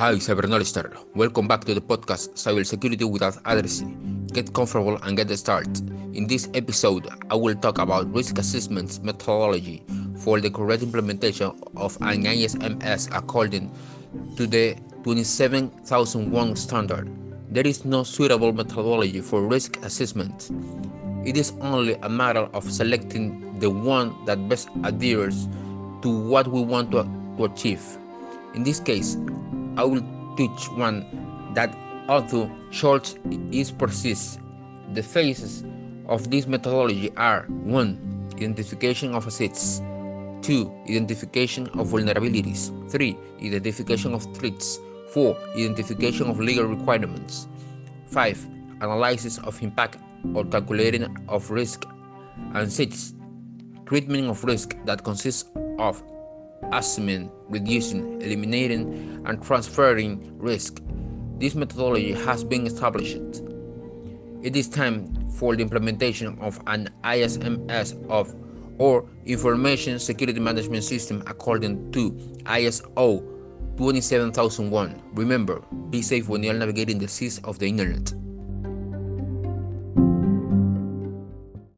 Hi, Cyberknowledge Welcome back to the podcast Cybersecurity Without Addressing. Get comfortable and get started. In this episode, I will talk about risk assessment methodology for the correct implementation of an ISMS according to the 27001 standard. There is no suitable methodology for risk assessment. It is only a matter of selecting the one that best adheres to what we want to, to achieve. In this case, I will teach one that although short is persists, the phases of this methodology are 1. Identification of assets 2. Identification of vulnerabilities 3. Identification of threats 4. Identification of legal requirements 5. Analysis of impact or calculating of risk and 6. Treatment of risk that consists of assessing, reducing, eliminating, and transferring risk. This methodology has been established. It is time for the implementation of an ISMS of or Information Security Management System according to ISO 27001. Remember, be safe when you are navigating the seas of the internet.